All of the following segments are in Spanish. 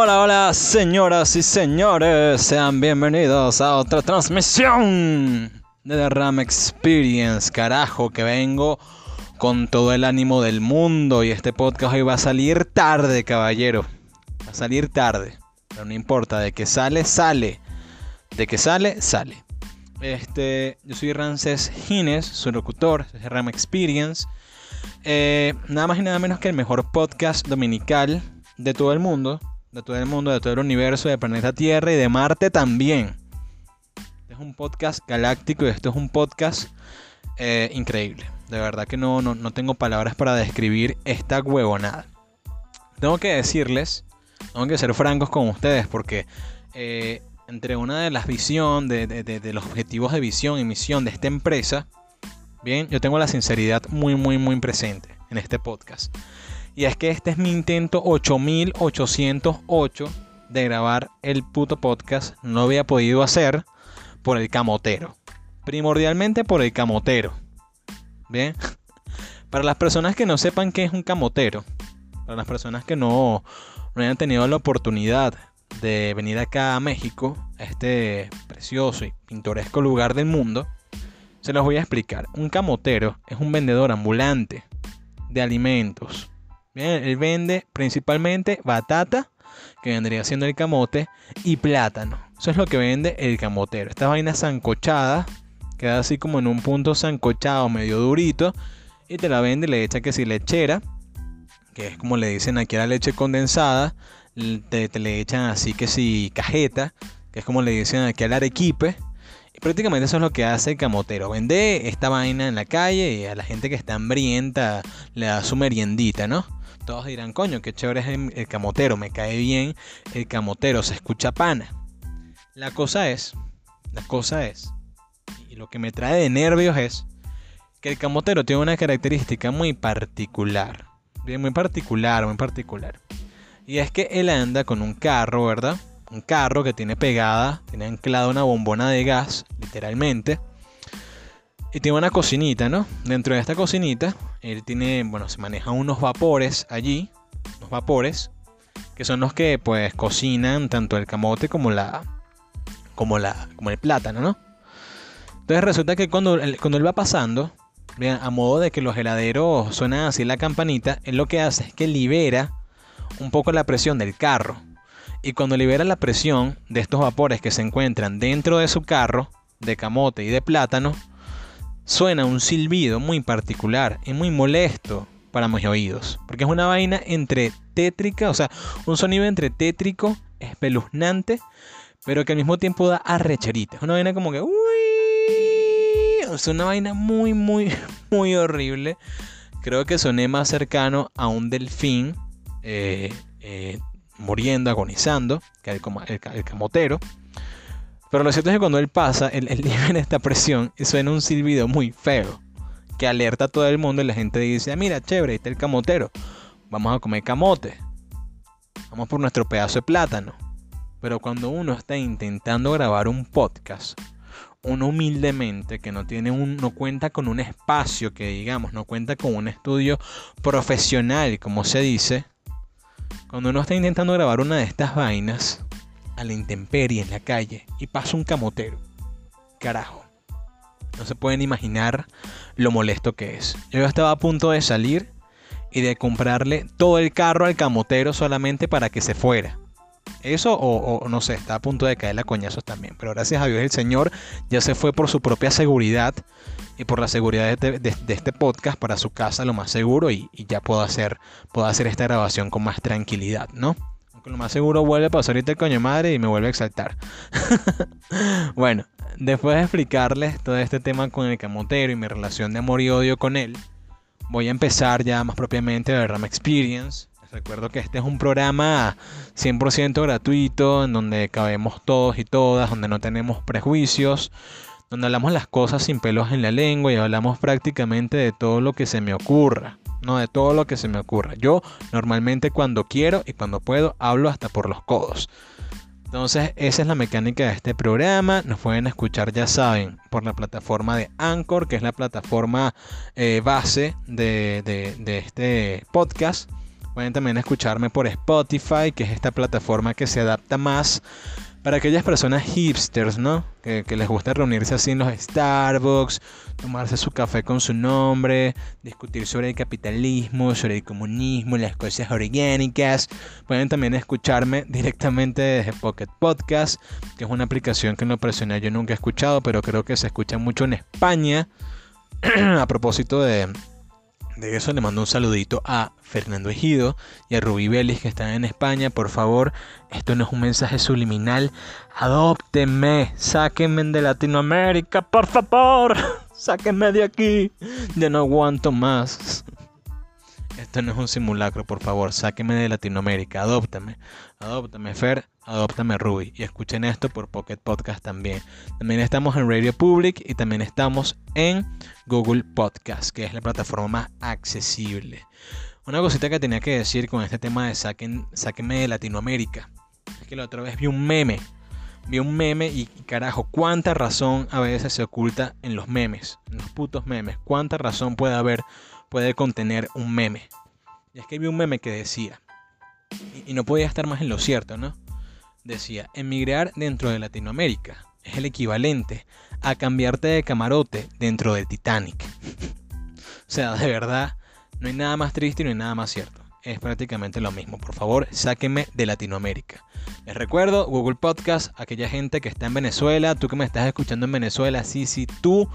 Hola, hola, señoras y señores, sean bienvenidos a otra transmisión de The Ram Experience. Carajo, que vengo con todo el ánimo del mundo y este podcast hoy va a salir tarde, caballero. Va a salir tarde, pero no importa, de que sale, sale. De que sale, sale. Este, yo soy Rances Gines, su locutor de Ram Experience. Eh, nada más y nada menos que el mejor podcast dominical de todo el mundo de todo el mundo, de todo el universo, de planeta Tierra y de Marte también. Este es un podcast galáctico y esto es un podcast eh, increíble. De verdad que no, no, tengo palabras para describir esta huevonada. Tengo que decirles, tengo que ser francos con ustedes porque eh, entre una de las visiones, de, de, los objetivos de visión y misión de esta empresa, bien, yo tengo la sinceridad muy, muy, muy presente en este podcast. Y es que este es mi intento 8808 de grabar el puto podcast. No había podido hacer por el camotero. Primordialmente por el camotero. Bien. Para las personas que no sepan qué es un camotero. Para las personas que no, no hayan tenido la oportunidad de venir acá a México, a este precioso y pintoresco lugar del mundo, se los voy a explicar. Un camotero es un vendedor ambulante de alimentos, él vende principalmente batata, que vendría siendo el camote, y plátano. Eso es lo que vende el camotero. Esta vaina zancochada, queda así como en un punto zancochado, medio durito, y te la vende, le echa que si lechera, que es como le dicen aquí a la leche condensada, te, le echan así que si cajeta, que es como le dicen aquí al arequipe. Y prácticamente eso es lo que hace el camotero. Vende esta vaina en la calle y a la gente que está hambrienta le da su meriendita, ¿no? Todos dirán, coño, qué chévere es el, camotero, me cae bien el camotero, se escucha pana. La cosa es, la cosa es, y lo que me trae de nervios es que el camotero tiene una característica muy particular. Bien, muy particular, muy particular. Y es que él anda con un carro, ¿verdad? Un carro que tiene pegada, tiene anclada una bombona de gas, literalmente. Y tiene una cocinita, ¿no? Dentro de esta cocinita, él tiene, bueno, se manejan unos vapores allí, unos vapores, que son los que pues cocinan tanto el camote como la, como la, como el plátano, ¿no? Entonces resulta que cuando, cuando él va pasando, a modo de que los heladeros suenan así la campanita, él lo que hace es que libera un poco la presión del carro. Y cuando libera la presión de estos vapores que se encuentran dentro de su carro, de camote y de plátano, suena un silbido muy particular y muy molesto para mis oídos. Porque es una vaina entre tétrica, o sea, un sonido entre tétrico, espeluznante, pero que al mismo tiempo da arrecherita. Es una vaina como que... Uy, una vaina muy, muy, muy horrible. Creo que soné más cercano a un delfín eh, eh, muriendo, agonizando, que el camotero. Pero lo cierto es que cuando él pasa, él, él en esta presión y suena un silbido muy feo que alerta a todo el mundo y la gente dice, ah, mira, chévere, ahí está el camotero, vamos a comer camote, vamos por nuestro pedazo de plátano. Pero cuando uno está intentando grabar un podcast, uno humildemente que no tiene un, no cuenta con un espacio que digamos, no cuenta con un estudio profesional, como se dice, cuando uno está intentando grabar una de estas vainas, a la intemperie en la calle y pasa un camotero. Carajo. No se pueden imaginar lo molesto que es. Yo estaba a punto de salir y de comprarle todo el carro al camotero solamente para que se fuera. Eso o, no sé, está a punto de caer a coñazos también. Pero gracias a Dios el Señor ya se fue por su propia seguridad y por la seguridad de, este podcast para su casa lo más seguro y, ya puedo hacer, puedo hacer esta grabación con más tranquilidad, ¿no? Lo más seguro vuelve a pasar ahorita el coño madre y me vuelve a exaltar. bueno, después de explicarles todo este tema con el camotero y mi relación de amor y odio con él, voy a empezar ya más propiamente a Ram Experience. Les recuerdo que este es un programa 100% gratuito en donde cabemos todos y todas, donde no tenemos prejuicios, donde hablamos las cosas sin pelos en la lengua y hablamos prácticamente de todo lo que se me ocurra no de todo lo que se me ocurra. Yo normalmente cuando quiero y cuando puedo hablo hasta por los codos. Entonces esa es la mecánica de este programa. Nos pueden escuchar, ya saben, por la plataforma de Anchor, que es la plataforma eh, base de, de, este podcast. Pueden también escucharme por Spotify, que es esta plataforma que se adapta más para aquellas personas hipsters, ¿no? Que, les gusta reunirse así en los Starbucks, tomarse su café con su nombre, discutir sobre el capitalismo, sobre el comunismo, las cosas orgánicas. Pueden también escucharme directamente desde Pocket Podcast, que es una aplicación que en lo personal yo nunca he escuchado, pero creo que se escucha mucho en España. a propósito de, de eso le mando un saludito a Fernando Ejido y a Rubí Vélez que están en España. Por favor, esto no es un mensaje subliminal. Adóptenme, sáquenme de Latinoamérica, por favor. Sáquenme de aquí. Ya no aguanto más. Esto no es un simulacro, por favor. Sáquenme de Latinoamérica. Adóptame. Adóptame, Fer. Adóptame Ruby y escuchen esto por Pocket Podcast también. También estamos en Radio Public y también estamos en Google Podcast, que es la plataforma más accesible. Una cosita que tenía que decir con este tema de saquen, sáquenme de Latinoamérica. Es que la otra vez vi un meme. Vi un meme y, carajo, cuánta razón a veces se oculta en los memes, en los putos memes. Cuánta razón puede haber, puede contener un meme. Y es que vi un meme que decía, y no podía estar más en lo cierto, ¿no? Decía, emigrar dentro de Latinoamérica es el equivalente a cambiarte de camarote dentro del Titanic. o sea, de verdad, no hay nada más triste y no hay nada más cierto. Es prácticamente lo mismo. Por favor, sáquenme de Latinoamérica. Les recuerdo, Google Podcast, aquella gente que está en Venezuela, tú que me estás escuchando en Venezuela, sí, sí, tú,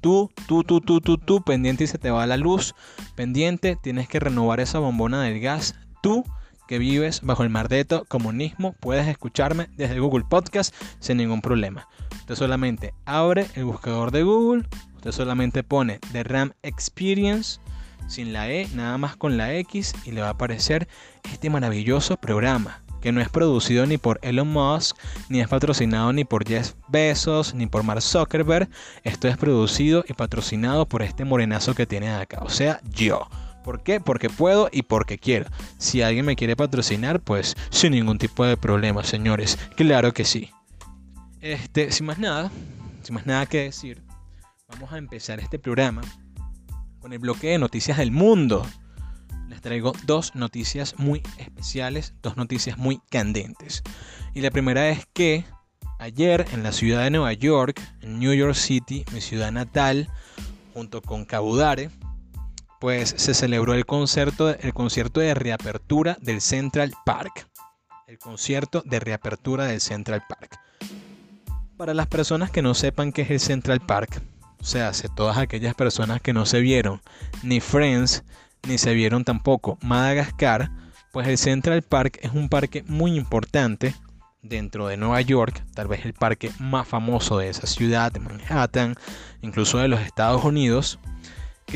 tú, tú, tú, tú, tú, tú, pendiente y se te va la luz, pendiente, tienes que renovar esa bombona del gas, tú que vives bajo el mardeto comunismo, puedes escucharme desde Google Podcast sin ningún problema. Usted solamente abre el buscador de Google, usted solamente pone The RAM Experience sin la E, nada más con la X y le va a aparecer este maravilloso programa que no es producido ni por Elon Musk, ni es patrocinado ni por Jeff Bezos, ni por Mark Zuckerberg. Esto es producido y patrocinado por este morenazo que tiene acá, o sea, yo. ¿Por qué? Porque puedo y porque quiero. Si alguien me quiere patrocinar, pues sin ningún tipo de problema, señores. Claro que sí. Este, sin más nada, sin más nada que decir, vamos a empezar este programa con el bloque de noticias del mundo. Les traigo dos noticias muy especiales, dos noticias muy candentes. Y la primera es que ayer en la ciudad de Nueva York, en New York City, mi ciudad natal, junto con Cabudare, pues se celebró el concierto, el concierto de reapertura del Central Park. El concierto de reapertura del Central Park. Para las personas que no sepan qué es el Central Park, o sea, todas aquellas personas que no se vieron ni Friends, ni se vieron tampoco Madagascar, pues el Central Park es un parque muy importante dentro de Nueva York, tal vez el parque más famoso de esa ciudad, de Manhattan, incluso de los Estados Unidos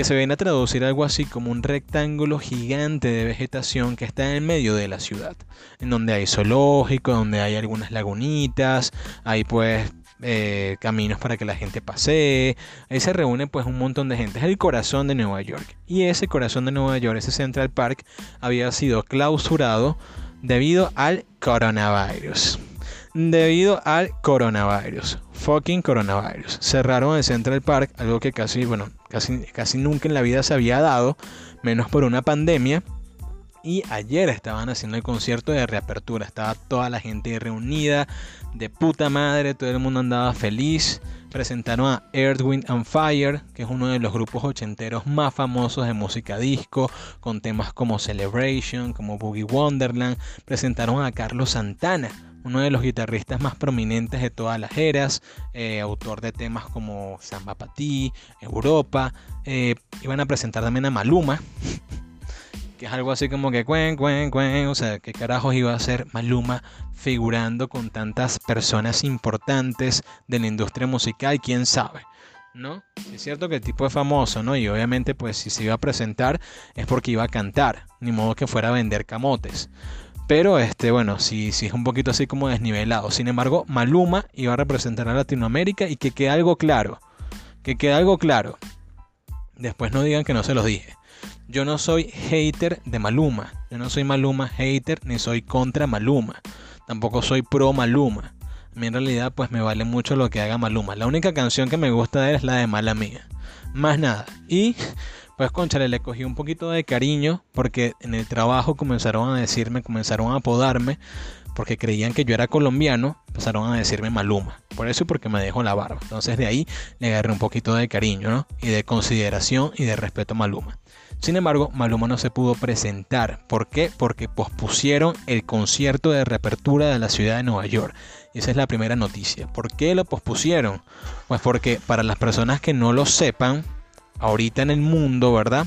que se viene a traducir algo así como un rectángulo gigante de vegetación que está en medio de la ciudad, en donde hay zoológico, donde hay algunas lagunitas, hay pues eh, caminos para que la gente pase ahí se reúne pues un montón de gente, es el corazón de Nueva York, y ese corazón de Nueva York, ese Central Park, había sido clausurado debido al coronavirus debido al coronavirus. Fucking coronavirus. Cerraron el Central Park, algo que casi, bueno, casi, casi nunca en la vida se había dado, menos por una pandemia. Y ayer estaban haciendo el concierto de reapertura. Estaba toda la gente reunida, de puta madre, todo el mundo andaba feliz. Presentaron a Earth, Wind and Fire, que es uno de los grupos ochenteros más famosos de música disco, con temas como Celebration, como Boogie Wonderland. Presentaron a Carlos Santana, uno de los guitarristas más prominentes de todas las eras, eh, autor de temas como Samba Patí, Europa. Eh, iban a presentar también a Maluma, que es algo así como que cuen, cuen, cuen. O sea, ¿qué carajos iba a ser Maluma figurando con tantas personas importantes de la industria musical? ¿Quién sabe? ¿no? Es cierto que el tipo es famoso, ¿no? Y obviamente, pues si se iba a presentar es porque iba a cantar, ni modo que fuera a vender camotes. Pero este, bueno, sí, sí es un poquito así como desnivelado. Sin embargo, Maluma iba a representar a Latinoamérica y que quede algo claro. Que quede algo claro. Después no digan que no se los dije. Yo no soy hater de Maluma. Yo no soy Maluma hater ni soy contra Maluma. Tampoco soy pro Maluma. A mí en realidad pues me vale mucho lo que haga Maluma. La única canción que me gusta de él es la de Mala Mía. Más nada. Y pues conchale, le cogí un poquito de cariño porque en el trabajo comenzaron a decirme, comenzaron a apodarme porque creían que yo era colombiano, empezaron a decirme Maluma. Por eso y porque me dejó la barba. Entonces de ahí le agarré un poquito de cariño, ¿no? Y de consideración y de respeto a Maluma. Sin embargo, Maluma no se pudo presentar. ¿Por qué? Porque pospusieron el concierto de reapertura de la ciudad de Nueva York. Y esa es la primera noticia. ¿Por qué lo pospusieron? Pues porque para las personas que no lo sepan, ahorita en el mundo, ¿verdad?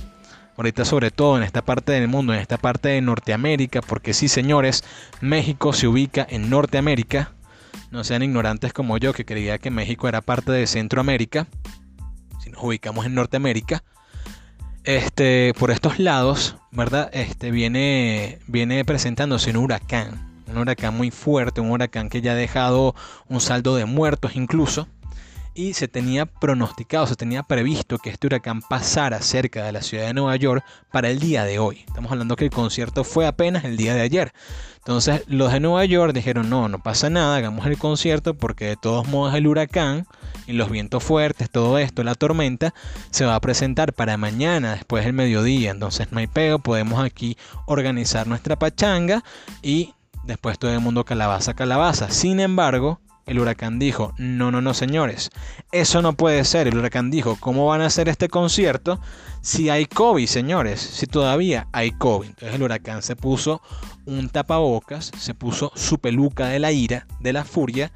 Ahorita sobre todo en esta parte del mundo, en esta parte de Norteamérica, porque sí señores, México se ubica en Norteamérica. No sean ignorantes como yo que creía que México era parte de Centroamérica. Si nos ubicamos en Norteamérica. Este, por estos lados, ¿verdad? Este viene, viene presentándose un huracán. Un huracán muy fuerte, un huracán que ya ha dejado un saldo de muertos incluso y se tenía pronosticado, se tenía previsto que este huracán pasara cerca de la ciudad de Nueva York para el día de hoy. Estamos hablando que el concierto fue apenas el día de ayer. Entonces los de Nueva York dijeron, no, no pasa nada, hagamos el concierto porque de todos modos el huracán y los vientos fuertes, todo esto, la tormenta, se va a presentar para mañana después del mediodía. Entonces no hay pego, podemos aquí organizar nuestra pachanga y después todo el mundo calabaza, calabaza. Sin embargo, el huracán dijo, no, no, no, señores, eso no puede ser. El huracán dijo, ¿cómo van a hacer este concierto si hay COVID, señores? Si todavía hay COVID. Entonces el huracán se puso un tapabocas, se puso su peluca de la ira, de la furia,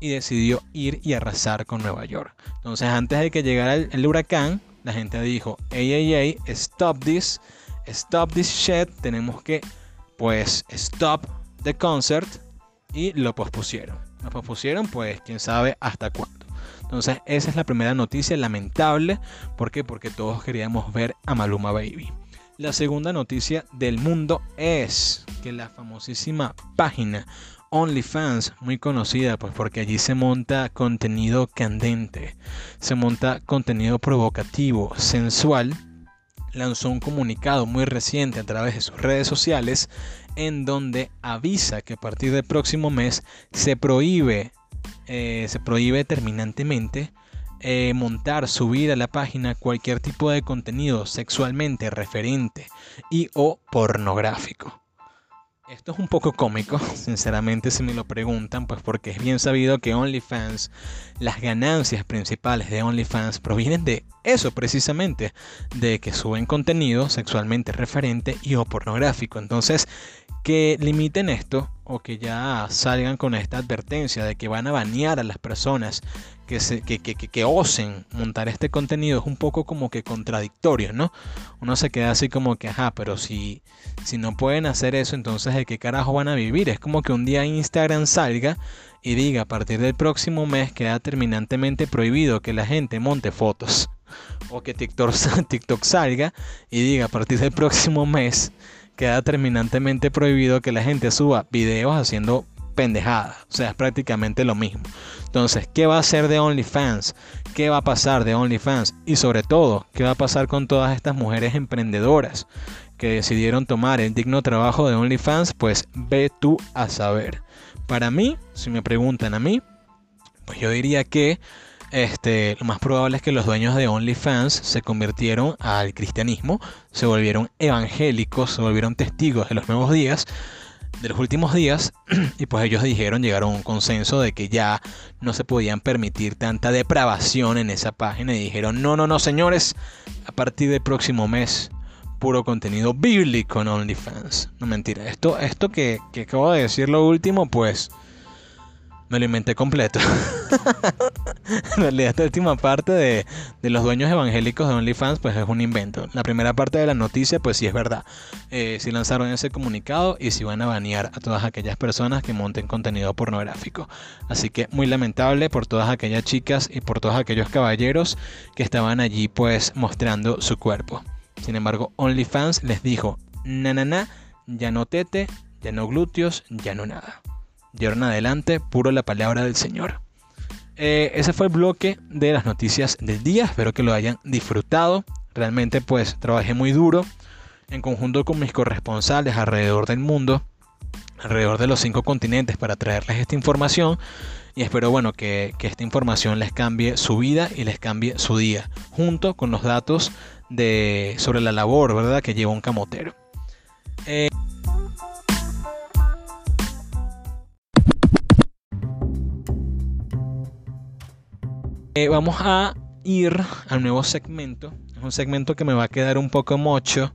y decidió ir y arrasar con Nueva York. Entonces antes de que llegara el, huracán, la gente dijo, ey, ey, ey, stop this, stop this shit, tenemos que, pues, stop the concert, y lo pospusieron. Nos pospusieron, pues quién sabe hasta cuándo. Entonces, esa es la primera noticia lamentable. ¿Por qué? Porque todos queríamos ver a Maluma Baby. La segunda noticia del mundo es que la famosísima página OnlyFans, muy conocida, pues porque allí se monta contenido candente, se monta contenido provocativo, sensual, lanzó un comunicado muy reciente a través de sus redes sociales en donde avisa que a partir del próximo mes se prohíbe, eh, se prohíbe terminantemente eh, montar, subir a la página cualquier tipo de contenido sexualmente referente y o pornográfico. Esto es un poco cómico, sinceramente si me lo preguntan, pues porque es bien sabido que OnlyFans, las ganancias principales de OnlyFans provienen de eso precisamente, de que suben contenido sexualmente referente y o pornográfico. Entonces, que limiten esto o que ya salgan con esta advertencia de que van a banear a las personas que, se, que, que, que, osen montar este contenido es un poco como que contradictorio, ¿no? Uno se queda así como que, ajá, pero si, si no pueden hacer eso, entonces ¿de qué carajo van a vivir? Es como que un día Instagram salga y diga, a partir del próximo mes queda terminantemente prohibido que la gente monte fotos. O que TikTok, TikTok salga y diga, a partir del próximo mes queda terminantemente prohibido que la gente suba videos haciendo O sea, es prácticamente lo mismo. Entonces, ¿qué va a hacer de OnlyFans? ¿Qué va a pasar de OnlyFans? Y sobre todo, ¿qué va a pasar con todas estas mujeres emprendedoras que decidieron tomar el digno trabajo de OnlyFans? Pues ve tú a saber. Para mí, si me preguntan a mí, pues yo diría que este, lo más probable es que los dueños de OnlyFans se convirtieron al cristianismo, se volvieron evangélicos, se volvieron testigos de los nuevos días, de los últimos días, y pues ellos dijeron, llegaron a un consenso de que ya no se podían permitir tanta depravación en esa página y dijeron, no, no, no, señores, a partir del próximo mes puro contenido bíblico en OnlyFans. No mentira, esto, esto que, que acabo de decir lo último, pues me lo inventé completo. en realidad, esta última parte de, los dueños evangélicos de OnlyFans, pues es un invento. La primera parte de la noticia, pues sí es verdad. Eh, sí lanzaron ese comunicado y sí van a banear a todas aquellas personas que monten contenido pornográfico. Así que muy lamentable por todas aquellas chicas y por todos aquellos caballeros que estaban allí, pues mostrando su cuerpo. Sin embargo, OnlyFans les dijo: na, na, na, ya no tete, ya no glúteos, ya no nada. De adelante, puro la palabra del Señor. Eh, ese fue el bloque de las noticias del día. Espero que lo hayan disfrutado. Realmente pues trabajé muy duro en conjunto con mis corresponsales alrededor del mundo, alrededor de los cinco continentes para traerles esta información. Y espero bueno que, que esta información les cambie su vida y les cambie su día, junto con los datos de, sobre la labor, ¿verdad?, que lleva un camotero. Eh, eh, vamos a ir al nuevo segmento. Es un segmento que me va a quedar un poco mocho.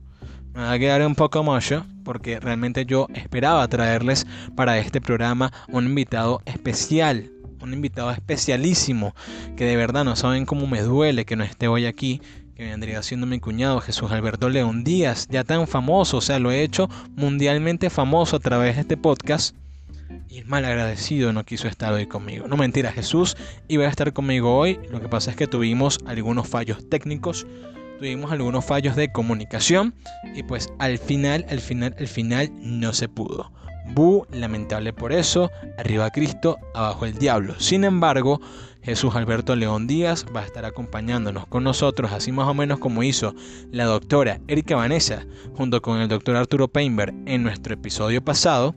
Me va a quedar un poco mocho porque realmente yo esperaba traerles para este programa un invitado especial un invitado especialísimo, que de verdad no saben cómo me duele que no esté hoy aquí, que vendría siendo mi cuñado Jesús Alberto León Díaz, ya tan famoso, o sea, lo he hecho mundialmente famoso a través de este podcast. Y el mal agradecido no quiso estar hoy conmigo. No mentira, Jesús iba a estar conmigo hoy. Lo que pasa es que tuvimos algunos fallos técnicos, tuvimos algunos fallos de comunicación y pues al final, al final, al final no se pudo. Bu, lamentable por eso, arriba Cristo, abajo el diablo. Sin embargo, Jesús Alberto León Díaz va a estar acompañándonos con nosotros, así más o menos como hizo la doctora Erika Vanessa junto con el doctor Arturo Painberg en nuestro episodio pasado.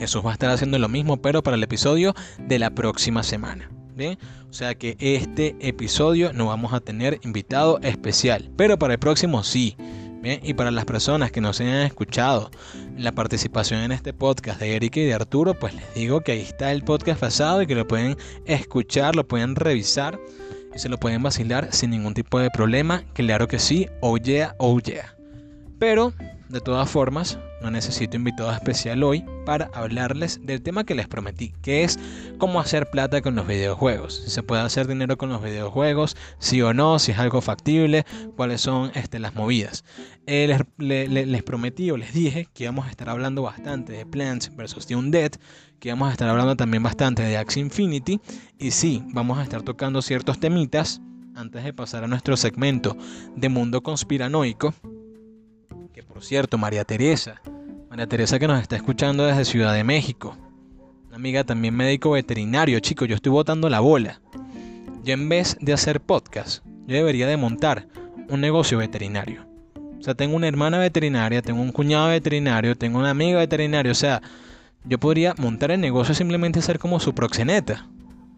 Jesús va a estar haciendo lo mismo, pero para el episodio de la próxima semana. ¿Bien? O sea que este episodio no vamos a tener invitado especial, pero para el próximo sí. Bien, y para las personas que no se hayan escuchado la participación en este podcast de Erika y de Arturo, pues les digo que ahí está el podcast pasado y que lo pueden escuchar, lo pueden revisar y se lo pueden vacilar sin ningún tipo de problema. Claro que sí, oh yeah, oh. Pero de todas formas, no necesito invitado especial hoy para hablarles del tema que les prometí, que es cómo hacer plata con los videojuegos. Si se puede hacer dinero con los videojuegos, sí o no, si es algo factible, cuáles son este, las movidas. Eh, les, prometí o les dije que íbamos a estar hablando bastante de Plants vs. The Undead, que íbamos a estar hablando también bastante de Axie Infinity, y sí, vamos a estar tocando ciertos temitas antes de pasar a nuestro segmento de mundo conspiranoico por cierto, María Teresa, María Teresa que nos está escuchando desde Ciudad de México, una amiga también médico veterinario, chicos, yo estoy botando la bola. Yo en vez de hacer podcast, yo debería de montar un negocio veterinario. O sea, tengo una hermana veterinaria, tengo un cuñado veterinario, tengo una amiga veterinaria, o sea, yo podría montar el negocio simplemente ser como su proxeneta.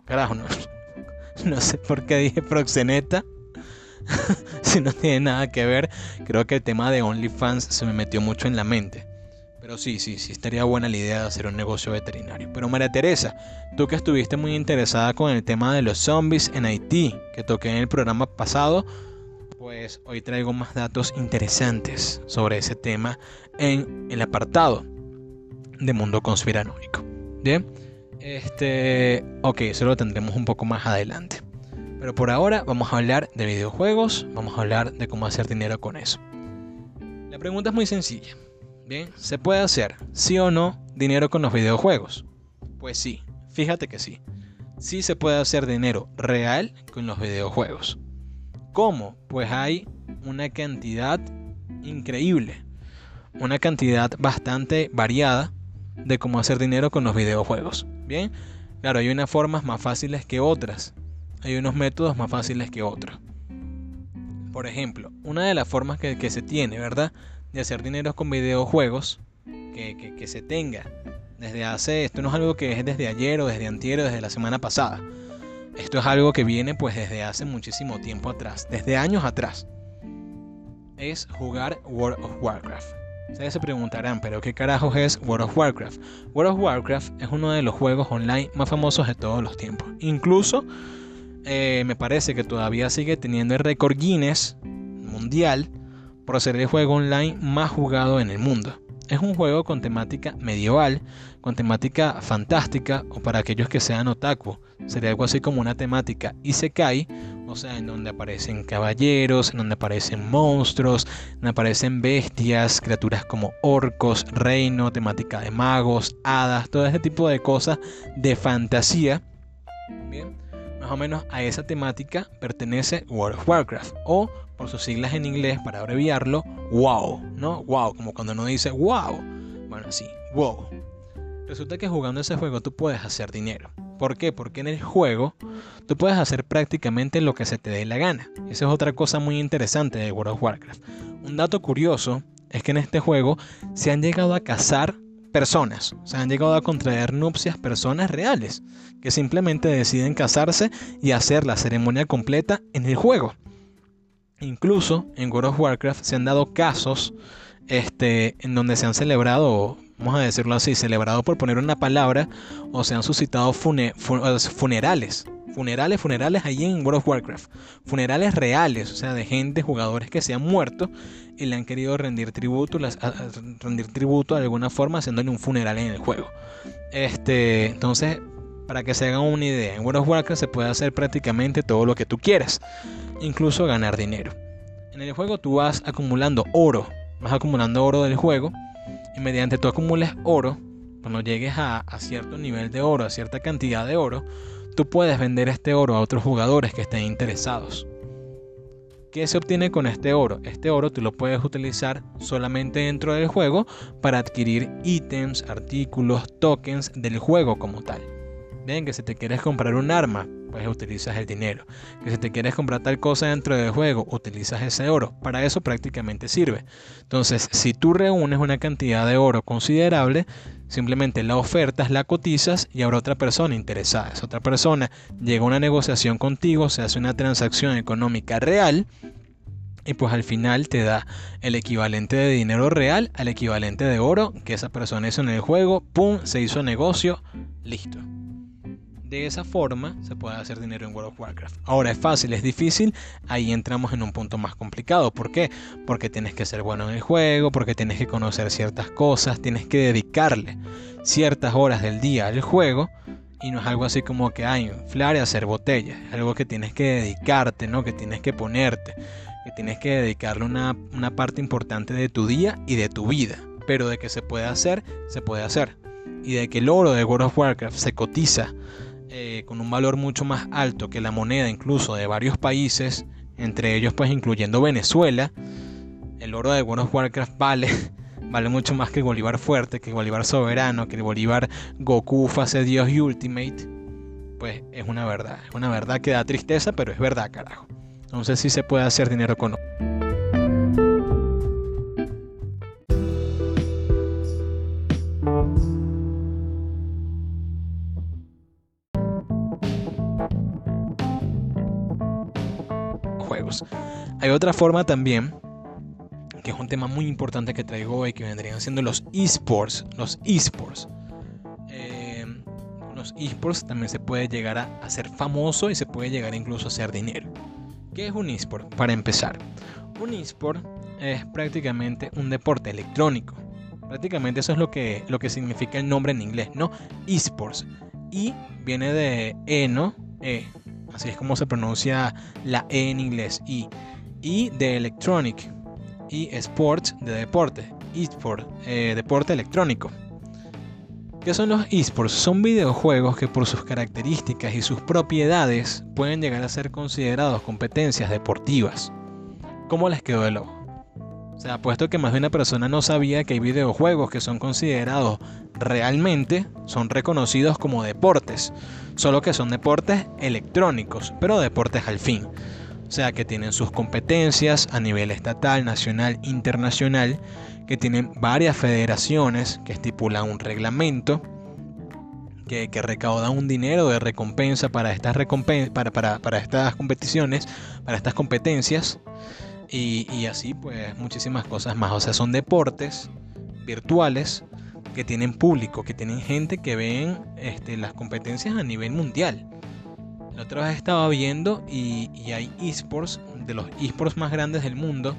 Carajo, no, no sé por qué dije proxeneta. si no tiene nada que ver, creo que el tema de OnlyFans se me metió mucho en la mente. Pero sí, sí, sí, estaría buena la idea de hacer un negocio veterinario. Pero María Teresa, tú que estuviste muy interesada con el tema de los zombies en Haití, que toqué en el programa pasado, pues hoy traigo más datos interesantes sobre ese tema en el apartado de Mundo Conspiranoico. Bien, este, ok, eso lo tendremos un poco más adelante. Pero por ahora vamos a hablar de videojuegos, vamos a hablar de cómo hacer dinero con eso. La pregunta es muy sencilla. Bien, ¿se puede hacer, sí o no, dinero con los videojuegos? Pues sí, fíjate que sí. Sí se puede hacer dinero real con los videojuegos. ¿Cómo? Pues hay una cantidad increíble, una cantidad bastante variada de cómo hacer dinero con los videojuegos. Bien, claro, hay unas formas más fáciles que otras hay unos métodos más fáciles que otros. Por ejemplo, una de las formas que, se tiene, ¿verdad? De hacer dinero con videojuegos, que, que, se tenga desde hace, esto no es algo que es desde ayer o desde antier o desde la semana pasada. Esto es algo que viene pues desde hace muchísimo tiempo atrás, desde años atrás. Es jugar World of Warcraft. Ustedes se preguntarán, pero ¿qué carajos es World of Warcraft? World of Warcraft es uno de los juegos online más famosos de todos los tiempos. Incluso eh, me parece que todavía sigue teniendo el récord Guinness mundial por ser el juego online más jugado en el mundo. Es un juego con temática medieval, con temática fantástica, o para aquellos que sean otaku, sería algo así como una temática isekai, o sea, en donde aparecen caballeros, en donde aparecen monstruos, en donde aparecen bestias, criaturas como orcos, reino, temática de magos, hadas, todo ese tipo de cosas de fantasía. Bien o menos a esa temática pertenece World of Warcraft o por sus siglas en inglés para abreviarlo WoW, ¿no? WoW, como cuando uno dice wow. Bueno, así, WoW. Resulta que jugando ese juego tú puedes hacer dinero. ¿Por qué? Porque en el juego tú puedes hacer prácticamente lo que se te dé la gana. Esa es otra cosa muy interesante de World of Warcraft. Un dato curioso es que en este juego se han llegado a cazar personas. Se han llegado a contraer nupcias personas reales, que simplemente deciden casarse y hacer la ceremonia completa en el juego. Incluso en World of Warcraft se han dado casos este, en donde se han celebrado, vamos a decirlo así, celebrado por poner una palabra, o se han suscitado funerales. Funerales, funerales ahí en World of Warcraft. Funerales reales, o sea, de gente, jugadores que se han muerto y le han querido rendir tributo, rendir tributo de alguna forma haciéndole un funeral en el juego. Este, entonces, para que se hagan una idea, en World of Warcraft se puede hacer prácticamente todo lo que tú quieras, incluso ganar dinero. En el juego tú vas acumulando oro, vas acumulando oro del juego y mediante tú acumules oro, cuando llegues a, a cierto nivel de oro, a cierta cantidad de oro, tú puedes vender este oro a otros jugadores que estén interesados. ¿Qué se obtiene con este oro? Este oro tú lo puedes utilizar solamente dentro del juego para adquirir ítems, artículos, tokens del juego como tal. Ven que si te quieres comprar un arma, pues utilizas el dinero. Que si te quieres comprar tal cosa dentro del juego, utilizas ese oro. Para eso prácticamente sirve. Entonces, si tú reúnes una cantidad de oro considerable, simplemente la ofertas, la cotizas y habrá otra persona interesada. Esa otra persona llega a una negociación contigo, se hace una transacción económica real y pues al final te da el equivalente de dinero real al equivalente de oro que esa persona hizo en el juego. ¡Pum! Se hizo negocio. Listo. De esa forma se puede hacer dinero en World of Warcraft. Ahora es fácil, es difícil, ahí entramos en un punto más complicado. ¿Por qué? Porque tienes que ser bueno en el juego, porque tienes que conocer ciertas cosas, tienes que dedicarle ciertas horas del día al juego. Y no es algo así como que hay inflar y hacer botellas. Es algo que tienes que dedicarte, ¿no? Que tienes que ponerte. Que tienes que dedicarle una, una parte importante de tu día y de tu vida. Pero de que se puede hacer, se puede hacer. Y de que el oro de World of Warcraft se cotiza eh, con un valor mucho más alto que la moneda incluso de varios países, entre ellos pues incluyendo Venezuela, el oro de World of Warcraft vale, vale mucho más que el Bolívar fuerte, que el Bolívar soberano, que el Bolívar Goku fase Dios y Ultimate, pues es una verdad, es una verdad que da tristeza, pero es verdad, carajo. Entonces sí se puede hacer dinero con Hay otra forma también, que es un tema muy importante que traigo hoy, que vendrían siendo los esports. Los esports. Eh, los esports también se puede llegar a, hacer ser famoso y se puede llegar incluso a hacer dinero. ¿Qué es un esport? Para empezar, un esport es prácticamente un deporte electrónico. Prácticamente eso es lo que, lo que significa el nombre en inglés, ¿no? Esports. Y viene de eno, e, así es como se pronuncia la E en inglés, y y de Electronic y Sports de deporte, eSport, eh, deporte electrónico. ¿Qué son los esports? Son videojuegos que por sus características y sus propiedades pueden llegar a ser considerados competencias deportivas. ¿Cómo les quedó el ojo? Se ha puesto que más de una persona no sabía que hay videojuegos que son considerados realmente, son reconocidos como deportes, solo que son deportes electrónicos, pero deportes al fin. O sea que tienen sus competencias a nivel estatal, nacional, internacional, que tienen varias federaciones que estipulan un reglamento, que, que recaudan un dinero de recompensa para estas, para, para, estas competiciones, para estas competencias, y, así pues muchísimas cosas más. O sea, son deportes virtuales que tienen público, que tienen gente que ven este, las competencias a nivel mundial. La otra vez estaba viendo y, hay esports, de los esports más grandes del mundo,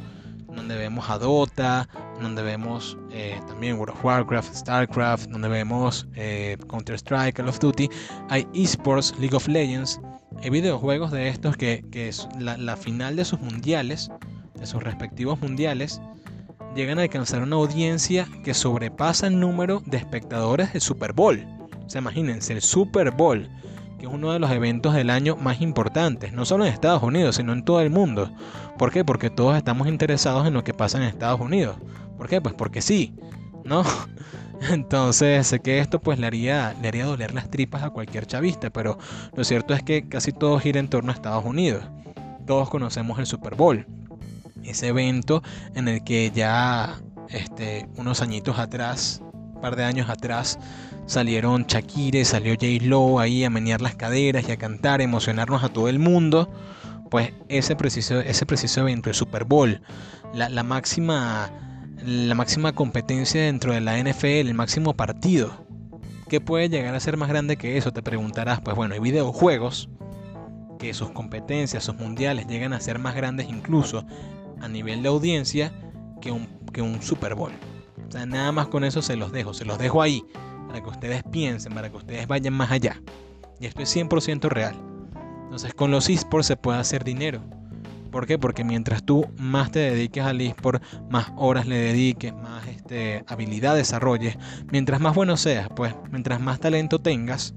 donde vemos a Dota, donde vemos eh, también World of Warcraft, StarCraft, donde vemos eh, Counter-Strike, Call of Duty. Hay esports, League of Legends, hay videojuegos de estos que, es la, la, final de sus mundiales, de sus respectivos mundiales, llegan a alcanzar una audiencia que sobrepasa el número de espectadores del Super Bowl. O sea, imagínense, el Super Bowl que es uno de los eventos del año más importantes, no solo en Estados Unidos, sino en todo el mundo. ¿Por qué? Porque todos estamos interesados en lo que pasa en Estados Unidos. ¿Por qué? Pues porque sí, ¿no? Entonces sé que esto pues le haría, le haría doler las tripas a cualquier chavista, pero lo cierto es que casi todo gira en torno a Estados Unidos. Todos conocemos el Super Bowl, ese evento en el que ya este, unos añitos atrás, un par de años atrás, Salieron Shakira, salió J. Lo ahí a menear las caderas y a cantar, a emocionarnos a todo el mundo. pues ese preciso, ese preciso evento, el Super Bowl, la, máxima, la máxima competencia dentro de la NFL, el máximo partido. ¿Qué puede llegar a ser más grande que eso? Te preguntarás. Pues bueno, hay videojuegos que sus competencias, sus mundiales llegan a ser más grandes incluso a nivel de audiencia que un, que un Super Bowl. O sea, nada más con eso se los dejo, se los dejo ahí, para que ustedes piensen, para que ustedes vayan más allá. Y esto es 100% real. Entonces con los esports se puede hacer dinero. ¿Por qué? Porque mientras tú más te dediques al eSport, más horas le dediques, más este, habilidad desarrolles, mientras más bueno seas, pues mientras más talento tengas,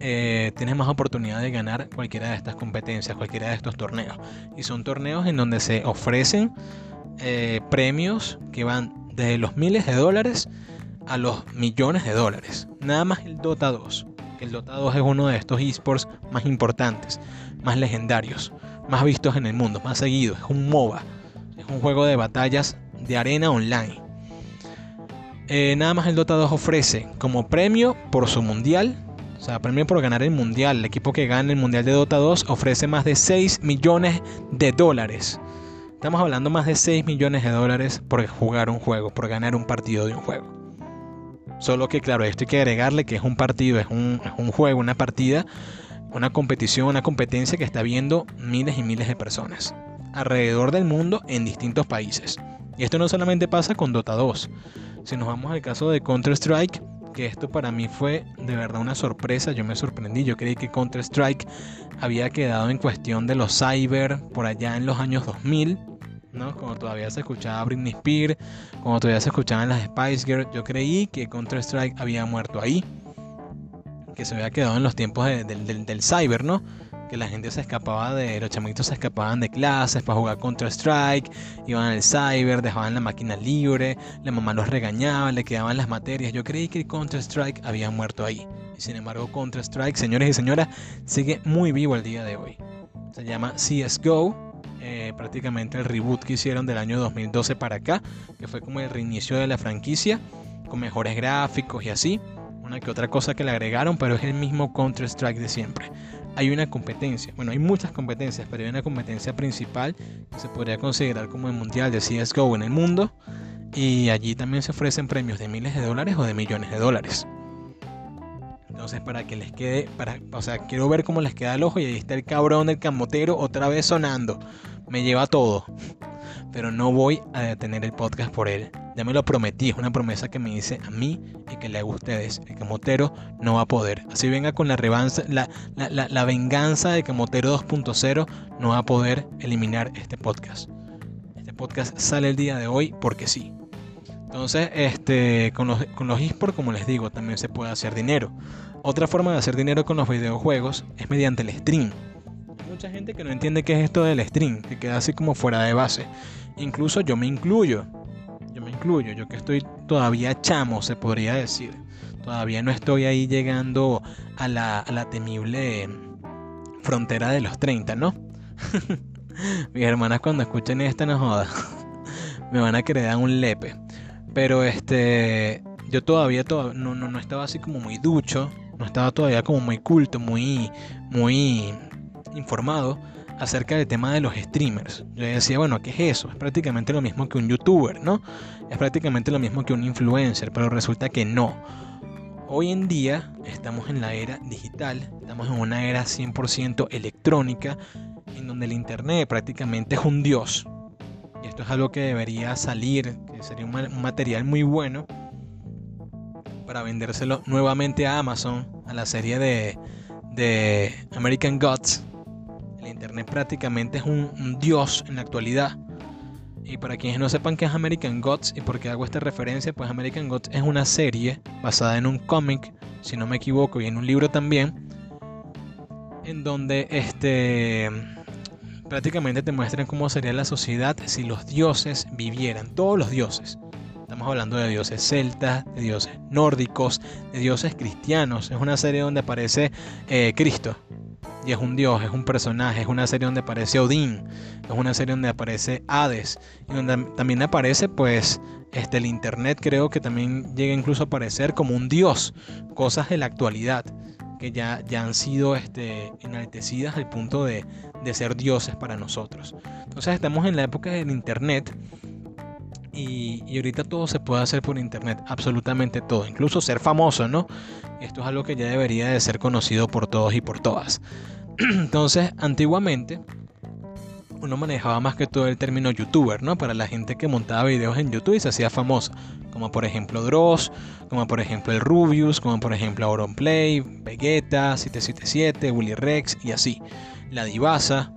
eh, tienes más oportunidad de ganar cualquiera de estas competencias, cualquiera de estos torneos. Y son torneos en donde se ofrecen eh, premios que van desde los miles de dólares a los millones de dólares. Nada más el Dota 2 el Dota 2 es uno de estos esports más importantes, más legendarios, más vistos en el mundo, más seguidos. Es un MOBA, es un juego de batallas de arena online. Eh, nada más el Dota 2 ofrece como premio por su mundial, o sea, premio por ganar el mundial. El equipo que gana el mundial de Dota 2 ofrece más de 6 millones de dólares. Estamos hablando más de 6 millones de dólares por jugar un juego, por ganar un partido de un juego. Solo que, claro, esto hay que agregarle que es un partido, es un, juego, una partida, una competición, una competencia que está viendo miles y miles de personas alrededor del mundo en distintos países. Y esto no solamente pasa con Dota 2. Si nos vamos al caso de Counter-Strike, que esto para mí fue de verdad una sorpresa, yo me sorprendí, yo creí que Counter-Strike había quedado en cuestión de los cyber por allá en los años 2000 ¿no? Como todavía se escuchaba Britney Spears, como todavía se escuchaban las Spice Girls, yo creí que Counter-Strike había muerto ahí, que se había quedado en los tiempos del, cyber, ¿no? Que la gente se escapaba de, los chamitos se escapaban de clases para jugar Counter-Strike, iban al cyber, dejaban la máquina libre, la mamá los regañaba, le quedaban las materias. Yo creí que Counter-Strike había muerto ahí. Y sin embargo, Counter-Strike, señores y señoras, sigue muy vivo el día de hoy. Se llama CSGO, eh, prácticamente el reboot que hicieron del año 2012 para acá, que fue como el reinicio de la franquicia, con mejores gráficos y así. Una que otra cosa que le agregaron, pero es el mismo Counter-Strike de siempre. Hay una competencia, bueno, hay muchas competencias, pero hay una competencia principal que se podría considerar como el mundial de CSGO en el mundo. Y allí también se ofrecen premios de miles de dólares o de millones de dólares. Entonces, para que les quede, para, o sea, quiero ver cómo les queda el ojo y ahí está el cabrón del camotero otra vez sonando me lleva todo. Pero no voy a detener el podcast por él. Ya me lo prometí, es una promesa que me hice a mí y que le hago a ustedes. El Camotero no va a poder. Así venga con la, revanza, la, la venganza de Camotero 2.0, no va a poder eliminar este podcast. Este podcast sale el día de hoy porque sí. Entonces, este, con los, con los esports, como les digo, también se puede hacer dinero. Otra forma de hacer dinero con los videojuegos es mediante el stream mucha gente que no entiende qué es esto del stream, que queda así como fuera de base. Incluso yo me incluyo. Yo me incluyo, yo que estoy todavía chamo, se podría decir. Todavía no estoy ahí llegando a la, a la temible frontera de los 30, ¿no? Mis hermanas cuando escuchen esta no joda. me van a querer dar un lepe. Pero este, yo todavía, todavía no, no, no estaba así como muy ducho. No estaba todavía como muy culto, muy, muy informado acerca del tema de los streamers. Yo decía, bueno, ¿qué es eso? Es prácticamente lo mismo que un youtuber, ¿no? Es prácticamente lo mismo que un influencer, pero resulta que no. Hoy en día estamos en la era digital, estamos en una era 100% electrónica, en donde el Internet prácticamente es un dios. Y esto es algo que debería salir, que sería un material muy bueno para vendérselo nuevamente a Amazon, a la serie de, de American Gods, el Internet prácticamente es un, dios en la actualidad. Y para quienes no sepan qué es American Gods y por qué hago esta referencia, pues American Gods es una serie basada en un cómic, si no me equivoco, y en un libro también, en donde este prácticamente te muestran cómo sería la sociedad si los dioses vivieran, todos los dioses. Estamos hablando de dioses celtas, de dioses nórdicos, de dioses cristianos. Es una serie donde aparece eh, Cristo, y es un dios, es un personaje, es una serie donde aparece Odín, es una serie donde aparece Hades, y donde también aparece pues este, el internet creo que también llega incluso a aparecer como un dios, cosas de la actualidad. que ya, ya han sido este, enaltecidas al punto de, de ser dioses para nosotros. Entonces estamos en la época del Internet y, ahorita todo se puede hacer por internet, absolutamente todo, incluso ser famoso, ¿no? Esto es algo que ya debería de ser conocido por todos y por todas. Entonces, antiguamente uno manejaba más que todo el término youtuber, ¿no? Para la gente que montaba videos en YouTube y se hacía famosa, como por ejemplo Dross, como por ejemplo el Rubius, como por ejemplo Auronplay, Vegeta, 777, Willy Rex y así, la Divasa.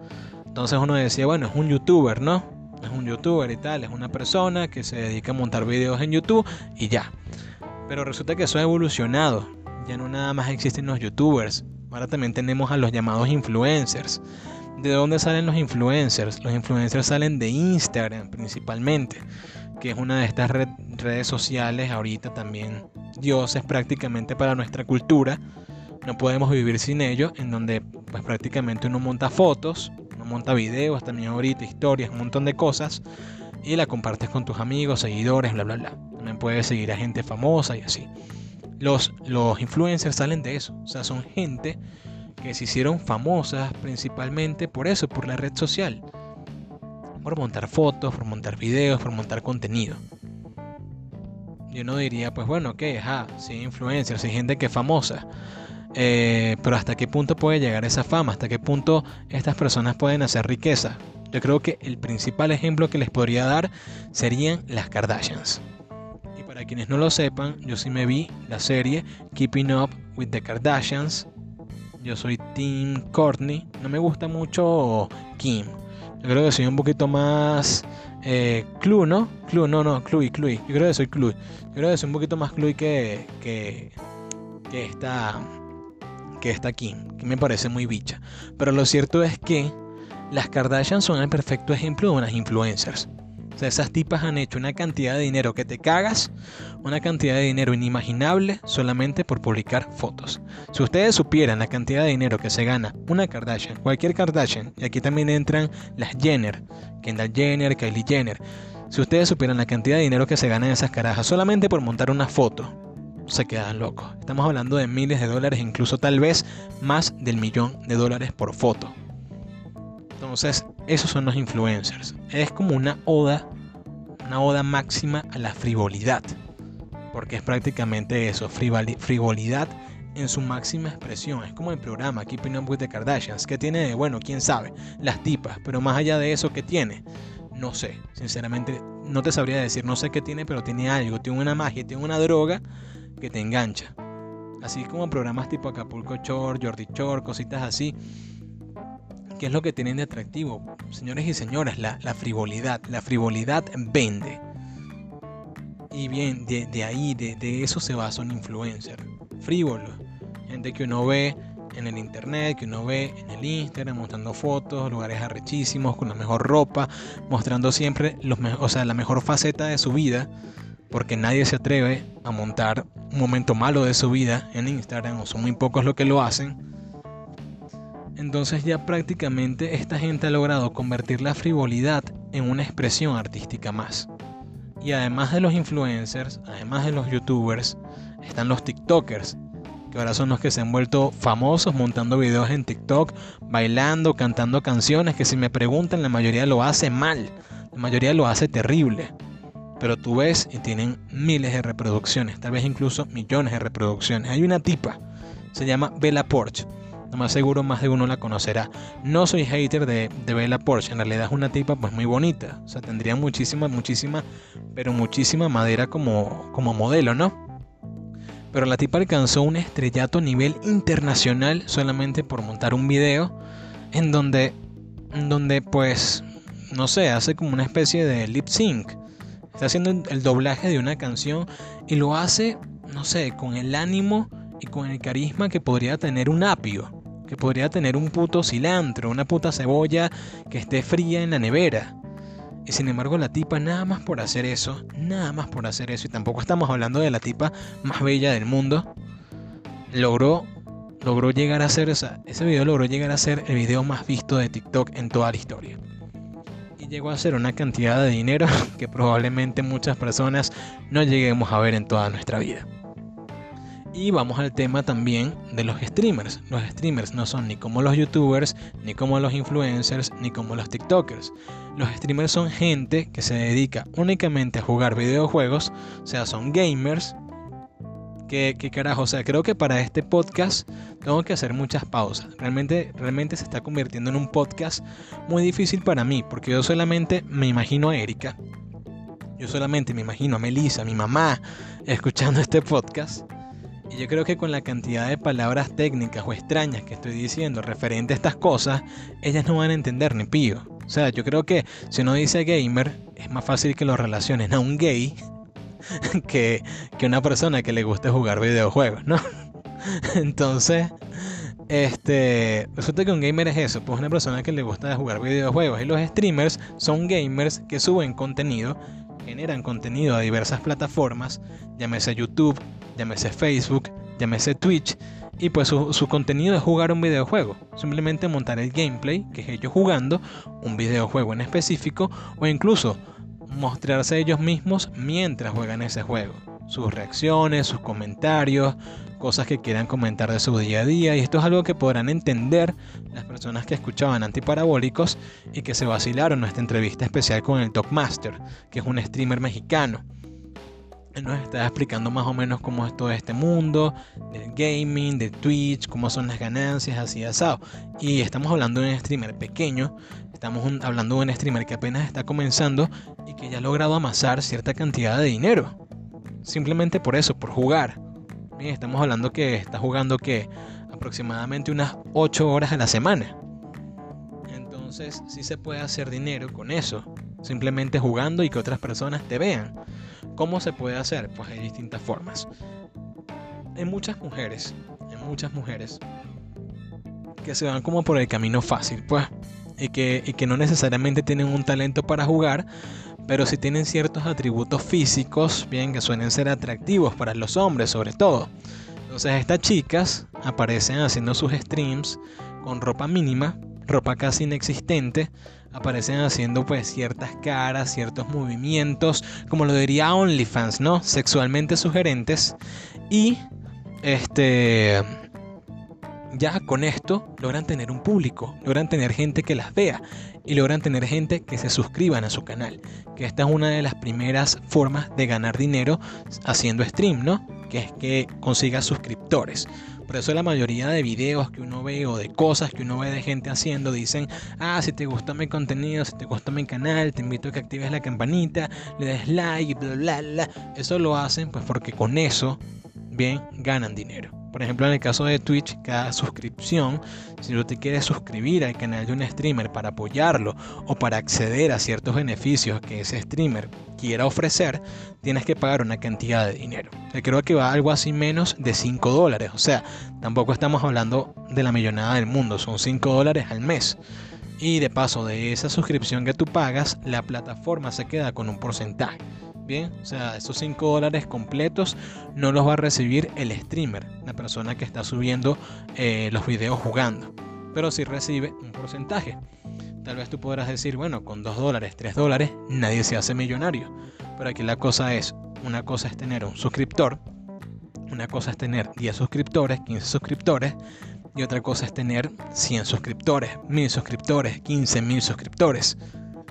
Entonces uno decía, bueno, es un youtuber, ¿no? Es un youtuber y tal, es una persona que se dedica a montar videos en YouTube y ya. Pero resulta que eso ha evolucionado. Ya no nada más existen los youtubers. Ahora también tenemos a los llamados influencers. ¿De dónde salen los influencers? Los influencers salen de Instagram principalmente, que es una de estas redes sociales ahorita también dioses prácticamente para nuestra cultura. No podemos vivir sin ello, en donde pues prácticamente uno monta fotos, monta videos también ahorita, historias, un montón de cosas y la compartes con tus amigos, seguidores, bla, bla, bla. También puedes seguir a gente famosa y así. Los, los influencers salen de eso, o sea, son gente que se hicieron famosas principalmente por eso, por la red social. Por montar fotos, por montar videos, por montar contenido. Yo no diría, pues bueno, ok, ajá, sí, influencers, sí, gente que es famosa. Eh, pero hasta qué punto puede llegar esa fama, hasta qué punto estas personas pueden hacer riqueza. Yo creo que el principal ejemplo que les podría dar serían las Kardashians. Y para quienes no lo sepan, yo sí me vi la serie Keeping Up with the Kardashians yo soy Team Courtney. No me gusta mucho Kim. Yo creo que soy un poquito más eh, Clue, ¿no? Clue, no, no, Clue, Clue. Yo creo que soy Clue. Yo creo que soy un poquito más Clue que, que, que esta, que esta Kim, que me parece muy bicha. Pero lo cierto es que las Kardashian son el perfecto ejemplo de unas influencers. O sea, esas tipas han hecho una cantidad de dinero que te cagas, una cantidad de dinero inimaginable solamente por publicar fotos. Si ustedes supieran la cantidad de dinero que se gana una Kardashian, cualquier Kardashian, y aquí también entran las Jenner, Kendall Jenner, Kylie Jenner, si ustedes supieran la cantidad de dinero que se ganan esas carajas solamente por montar una foto, se quedan locos. Estamos hablando de miles de dólares, incluso tal vez más del millón de dólares por foto. Entonces, esos son los influencers. Es como una oda, una oda máxima a la frivolidad. Porque es prácticamente eso, frivolidad en su máxima expresión. Es como el programa Keeping Up with the Kardashians, que tiene, bueno, quién sabe, las tipas, pero más allá de eso, ¿qué tiene? No sé, sinceramente no te sabría decir, no sé qué tiene, pero tiene algo, tiene una magia, tiene una droga que te engancha. Así como programas tipo Acapulco Shore, Jordi Shore, cositas así ¿Qué es lo que tienen de atractivo? Señores y señoras, la, frivolidad. La frivolidad vende. Y bien, de, ahí, de, eso se basa un influencer. Frívolo. Gente que uno ve en el internet, que uno ve en el Instagram, mostrando fotos, lugares arrechísimos, con la mejor ropa, mostrando siempre los o sea, la mejor faceta de su vida, porque nadie se atreve a montar un momento malo de su vida en Instagram, o son muy pocos los que lo hacen. Entonces ya prácticamente esta gente ha logrado convertir la frivolidad en una expresión artística más. Y además de los influencers, además de los youtubers, están los TikTokers, que ahora son los que se han vuelto famosos montando videos en TikTok, bailando, cantando canciones, que si me preguntan la mayoría lo hace mal, la mayoría lo hace terrible. Pero tú ves y tienen miles de reproducciones, tal vez incluso millones de reproducciones. Hay una tipa, se llama Bella Porsche no más seguro más de uno la conocerá. No soy hater de, de Bella Porsche, en realidad es una tipa pues muy bonita. O sea, tendría muchísima, muchísima, pero muchísima madera como, como modelo, ¿no? Pero la tipa alcanzó un estrellato a nivel internacional solamente por montar un video en donde, en donde pues, no sé, hace como una especie de lip sync. Está haciendo el doblaje de una canción y lo hace, no sé, con el ánimo y con el carisma que podría tener un apio que podría tener un puto cilantro, una puta cebolla que esté fría en la nevera. Y sin embargo la tipa nada más por hacer eso, nada más por hacer eso, y tampoco estamos hablando de la tipa más bella del mundo, logró, logró llegar a ser, esa, ese video logró llegar a ser el video más visto de TikTok en toda la historia. Llegó a ser una cantidad de dinero que probablemente muchas personas no lleguemos a ver en toda nuestra vida. Y vamos al tema también de los streamers. Los streamers no son ni como los youtubers, ni como los influencers, ni como los tiktokers. Los streamers son gente que se dedica únicamente a jugar videojuegos, o sea, son gamers. Que, carajo, o sea, creo que para este podcast tengo que hacer muchas pausas. Realmente, realmente se está convirtiendo en un podcast muy difícil para mí, porque yo solamente me imagino a Erika, yo solamente me imagino a Melissa, mi mamá, escuchando este podcast. Y yo creo que con la cantidad de palabras técnicas o extrañas que estoy diciendo referente a estas cosas, ellas no van a entender ni pío. O sea, yo creo que si uno dice gamer, es más fácil que lo relacionen a un gay que, una persona que le guste jugar videojuegos, ¿no? Entonces, este, resulta que un gamer es eso, pues una persona que le gusta jugar videojuegos. Y los streamers son gamers que suben contenido generan contenido a diversas plataformas, llámese YouTube, llámese Facebook, llámese Twitch, y pues su, contenido es jugar un videojuego, simplemente montar el gameplay, que es ellos jugando un videojuego en específico, o incluso mostrarse ellos mismos mientras juegan ese juego, sus reacciones, sus comentarios, cosas que quieran comentar de su día a día y esto es algo que podrán entender las personas que escuchaban antiparabólicos y que se vacilaron nuestra entrevista especial con el Talkmaster, que es un streamer mexicano. Nos está explicando más o menos cómo es todo este mundo, del gaming, de Twitch, cómo son las ganancias, así asado. Y estamos hablando de un streamer pequeño, estamos hablando de un streamer que apenas está comenzando y que ya ha logrado amasar cierta cantidad de dinero. Simplemente por eso, por jugar estamos hablando que está jugando que aproximadamente unas 8 horas a la semana. Entonces sí se puede hacer dinero con eso. Simplemente jugando y que otras personas te vean. ¿Cómo se puede hacer? Pues hay distintas formas. Hay muchas mujeres, hay muchas mujeres que se van como por el camino fácil, pues. Y que, y que no necesariamente tienen un talento para jugar, pero si tienen ciertos atributos físicos, bien, que suelen ser atractivos para los hombres sobre todo. Entonces estas chicas aparecen haciendo sus streams con ropa mínima, ropa casi inexistente, aparecen haciendo pues ciertas caras, ciertos movimientos, como lo diría OnlyFans, ¿no? Sexualmente sugerentes y este ya con esto logran tener un público, logran tener gente que las vea y logran tener gente que se suscriban a su canal. Que esta es una de las primeras formas de ganar dinero haciendo stream, ¿no? Que es que consiga suscriptores. Por eso la mayoría de videos que uno ve o de cosas que uno ve de gente haciendo dicen, ah, si te gusta mi contenido, si te gusta mi canal, te invito a que actives la campanita, le des like, bla, bla, bla. Eso lo hacen pues porque con eso, bien, ganan dinero. Por ejemplo, en el caso de Twitch, cada suscripción, si tú te quieres suscribir al canal de un streamer para apoyarlo o para acceder a ciertos beneficios que ese streamer quiera ofrecer, tienes que pagar una cantidad de dinero. Creo que va algo así menos de 5 dólares. O sea, tampoco estamos hablando de la millonada del mundo, son 5 dólares al mes. Y de paso de esa suscripción que tú pagas, la plataforma se queda con un porcentaje. Bien, o sea, esos 5 dólares completos no los va a recibir el streamer, la persona que está subiendo eh, los videos jugando, pero sí recibe un porcentaje. Tal vez tú podrás decir, bueno, con 2 dólares, 3 dólares, nadie se hace millonario. Pero aquí la cosa es, una cosa es tener un suscriptor, una cosa es tener 10 suscriptores, 15 suscriptores, y otra cosa es tener 100 suscriptores, 1000 suscriptores, 15.000 suscriptores.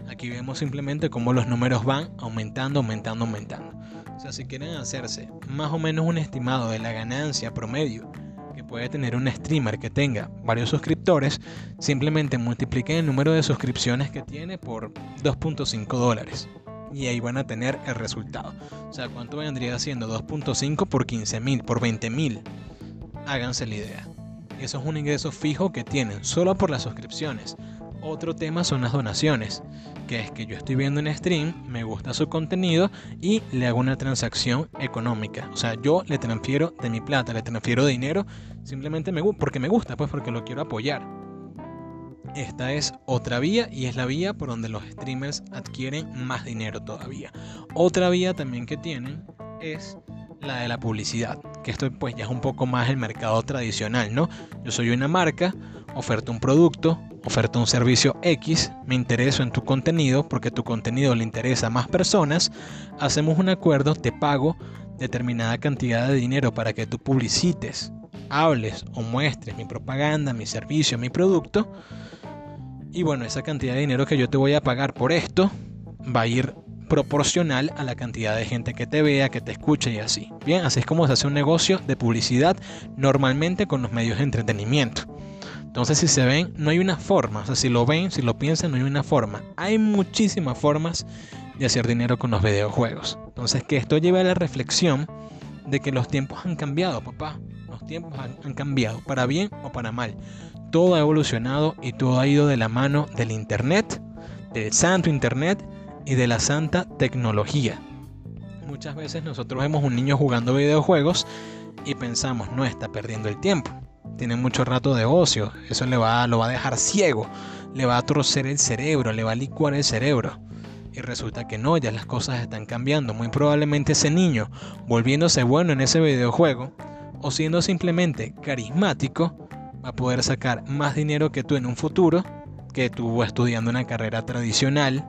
Aquí vemos simplemente cómo los números van aumentando, aumentando, aumentando. O sea, si quieren hacerse más o menos un estimado de la ganancia promedio que puede tener un streamer que tenga varios suscriptores, simplemente multipliquen el número de suscripciones que tiene por 2.5 dólares. Y ahí van a tener el resultado. O sea, ¿cuánto vendría siendo 2.5 por 15.000, por 20.000? Háganse la idea. Eso es un ingreso fijo que tienen solo por las suscripciones. Otro tema son las donaciones, que es que yo estoy viendo un stream, me gusta su contenido y le hago una transacción económica. O sea, yo le transfiero de mi plata, le transfiero dinero, simplemente me, porque me gusta, pues porque lo quiero apoyar. Esta es otra vía y es la vía por donde los streamers adquieren más dinero todavía. Otra vía también que tienen es la de la publicidad, que esto pues ya es un poco más el mercado tradicional, ¿no? Yo soy una marca, oferto un producto, oferta un servicio X, me intereso en tu contenido porque tu contenido le interesa a más personas, hacemos un acuerdo, te pago determinada cantidad de dinero para que tú publicites, hables o muestres mi propaganda, mi servicio, mi producto. Y bueno, esa cantidad de dinero que yo te voy a pagar por esto va a ir proporcional a la cantidad de gente que te vea, que te escuche y así. Bien, así es como se hace un negocio de publicidad normalmente con los medios de entretenimiento. Entonces, si se ven, no hay una forma. O sea, si lo ven, si lo piensan, no hay una forma. Hay muchísimas formas de hacer dinero con los videojuegos. Entonces, que esto lleve a la reflexión de que los tiempos han cambiado, papá. Los tiempos han, han cambiado, para bien o para mal. Todo ha evolucionado y todo ha ido de la mano del Internet, del santo Internet y de la santa tecnología. Muchas veces nosotros vemos un niño jugando videojuegos y pensamos, no está perdiendo el tiempo. Tiene mucho rato de ocio, eso le va, lo va a dejar ciego, le va a torcer el cerebro, le va a licuar el cerebro. Y resulta que no, ya las cosas están cambiando. Muy probablemente ese niño, volviéndose bueno en ese videojuego, o siendo simplemente carismático, va a poder sacar más dinero que tú en un futuro, que tú estudiando una carrera tradicional,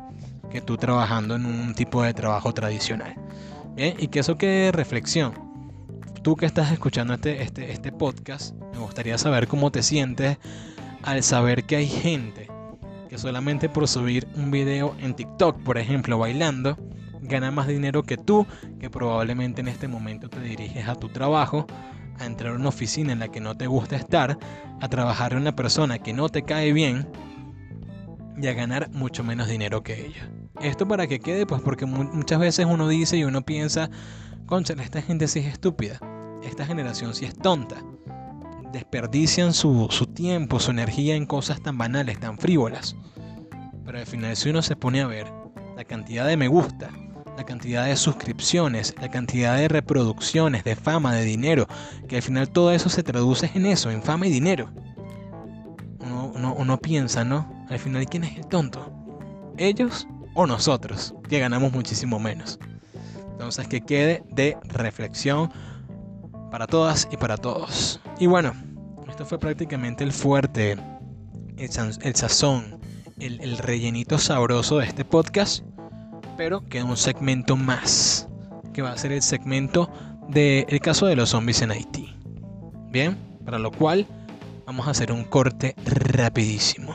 que tú trabajando en un tipo de trabajo tradicional. Bien, y que eso quede de reflexión. Tú que estás escuchando este, este, este podcast, me gustaría saber cómo te sientes al saber que hay gente que solamente por subir un video en TikTok, por ejemplo, bailando, gana más dinero que tú, que probablemente en este momento te diriges a tu trabajo, a entrar a una oficina en la que no te gusta estar, a trabajar en una persona que no te cae bien y a ganar mucho menos dinero que ella. Esto para que quede, pues porque muchas veces uno dice y uno piensa, concha, esta gente sí es estúpida, esta generación sí es tonta. Desperdician su, su tiempo, su energía en cosas tan banales, tan frívolas. Pero al final si uno se pone a ver la cantidad de me gusta, la cantidad de suscripciones, la cantidad de reproducciones, de fama, de dinero, que al final todo eso se traduce en eso, en fama y dinero. Uno, piensa, ¿no? Al final, ¿quién es el tonto? ¿Ellos o nosotros? Que ganamos muchísimo menos. Entonces, que quede de reflexión para todas y para todos. Y bueno, esto fue prácticamente el fuerte, el, sazón, el, el, rellenito sabroso de este podcast. Pero queda un segmento más, que va a ser el segmento del caso de los zombies en Haití. Bien, para lo cual vamos a hacer un corte rapidísimo.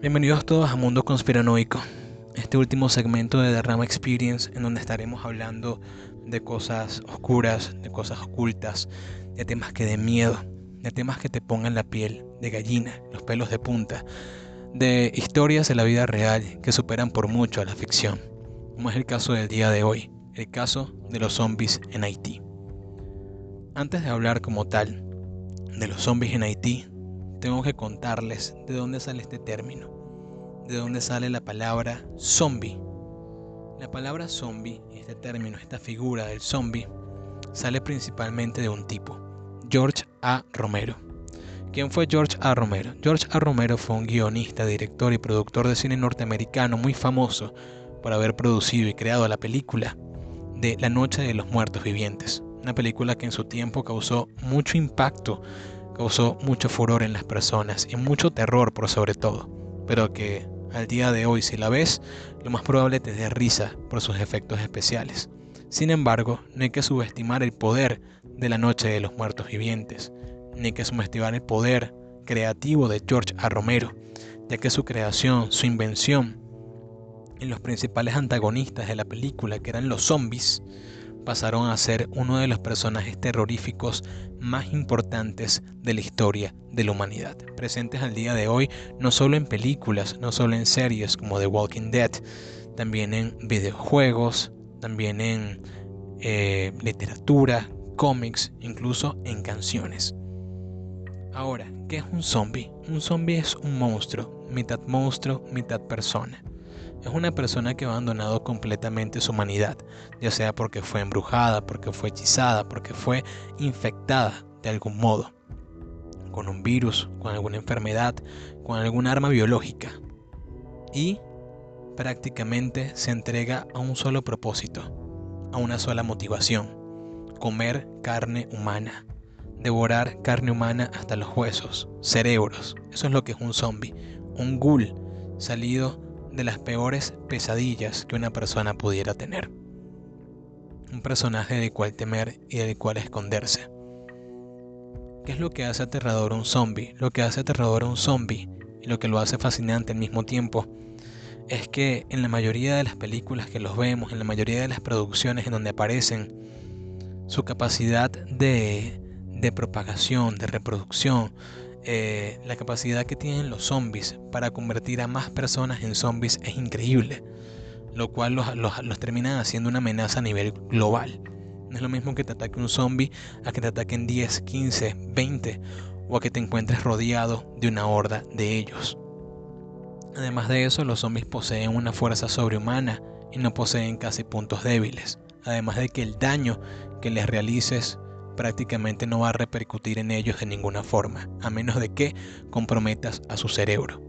Bienvenidos todos a Mundo Conspiranoico, este último segmento de Derrama Experience en donde estaremos hablando de cosas oscuras, de cosas ocultas, de temas que den miedo, de temas que te pongan la piel de gallina, los pelos de punta, de historias de la vida real que superan por mucho a la ficción, como es el caso del día de hoy, el caso de los zombies en Haití. Antes de hablar como tal de los zombies en Haití, tengo que contarles de dónde sale este término, de dónde sale la palabra zombie. La palabra zombie, este término, esta figura del zombie, sale principalmente de un tipo, George A. Romero. ¿Quién fue George A. Romero? George A. Romero fue un guionista, director y productor de cine norteamericano muy famoso por haber producido y creado la película de La Noche de los Muertos Vivientes, una película que en su tiempo causó mucho impacto, causó mucho furor en las personas y mucho terror por sobre todo, pero que al día de hoy si la ves, lo más probable te dé risa por sus efectos especiales. Sin embargo, no hay que subestimar el poder de La Noche de los Muertos Vivientes, ni que subestimar el poder creativo de George A. Romero, ya que su creación, su invención, en los principales antagonistas de la película, que eran los zombies, pasaron a ser uno de los personajes terroríficos más importantes de la historia de la humanidad, presentes al día de hoy no solo en películas, no solo en series como The Walking Dead, también en videojuegos, también en eh, literatura, cómics, incluso en canciones. Ahora, ¿qué es un zombie? Un zombie es un monstruo, mitad monstruo, mitad persona es una persona que ha abandonado completamente su humanidad, ya sea porque fue embrujada, porque fue hechizada, porque fue infectada de algún modo, con un virus, con alguna enfermedad, con algún arma biológica. Y prácticamente se entrega a un solo propósito, a una sola motivación, comer carne humana, devorar carne humana hasta los huesos, cerebros. Eso es lo que es un zombie, un ghoul salido de las peores pesadillas que una persona pudiera tener. Un personaje del cual temer y del cual esconderse. ¿Qué es lo que hace aterrador a un zombie? Lo que hace aterrador a un zombie y lo que lo hace fascinante al mismo tiempo es que en la mayoría de las películas que los vemos, en la mayoría de las producciones en donde aparecen, su capacidad de, de propagación, de reproducción, eh, la capacidad que tienen los zombies para convertir a más personas en zombies es increíble, lo cual los, los, los termina haciendo una amenaza a nivel global. No es lo mismo que te ataque un zombie a que te ataquen 10, 15, 20 o a que te encuentres rodeado de una horda de ellos. Además de eso, los zombies poseen una fuerza sobrehumana y no poseen casi puntos débiles. Además de que el daño que les realices prácticamente no va a repercutir en ellos de ninguna forma, a menos de que comprometas a su cerebro.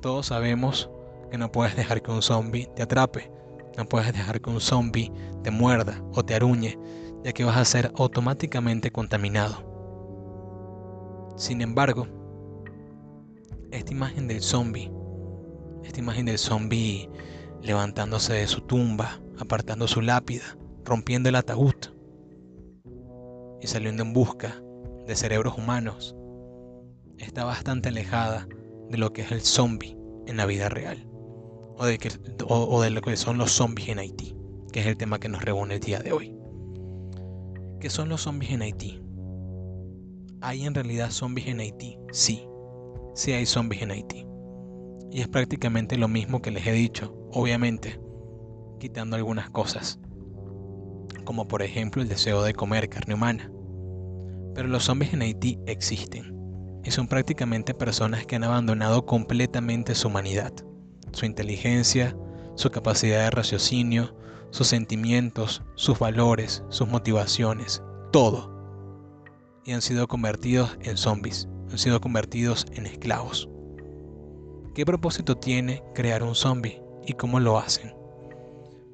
Todos sabemos que no puedes dejar que un zombie te atrape, no puedes dejar que un zombie te muerda o te aruñe, ya que vas a ser automáticamente contaminado. Sin embargo, esta imagen del zombie esta imagen del zombie levantándose de su tumba, apartando su lápida, rompiendo el ataúd y saliendo en busca de cerebros humanos, está bastante alejada de lo que es el zombie en la vida real, o de, que, o de lo que son los zombies en Haití, que es el tema que nos reúne el día de hoy. ¿Qué son los zombies en Haití? ¿Hay en realidad zombies en Haití? Sí, sí hay zombies en Haití. Y es prácticamente lo mismo que les he dicho, obviamente, quitando algunas cosas, como por ejemplo el deseo de comer carne humana. Pero los zombies en Haití existen, y son prácticamente personas que han abandonado completamente su humanidad, su inteligencia, su capacidad de raciocinio, sus sentimientos, sus valores, sus motivaciones, todo. Y han sido convertidos en zombies, han sido convertidos en esclavos. ¿Qué propósito tiene crear un zombie y cómo lo hacen?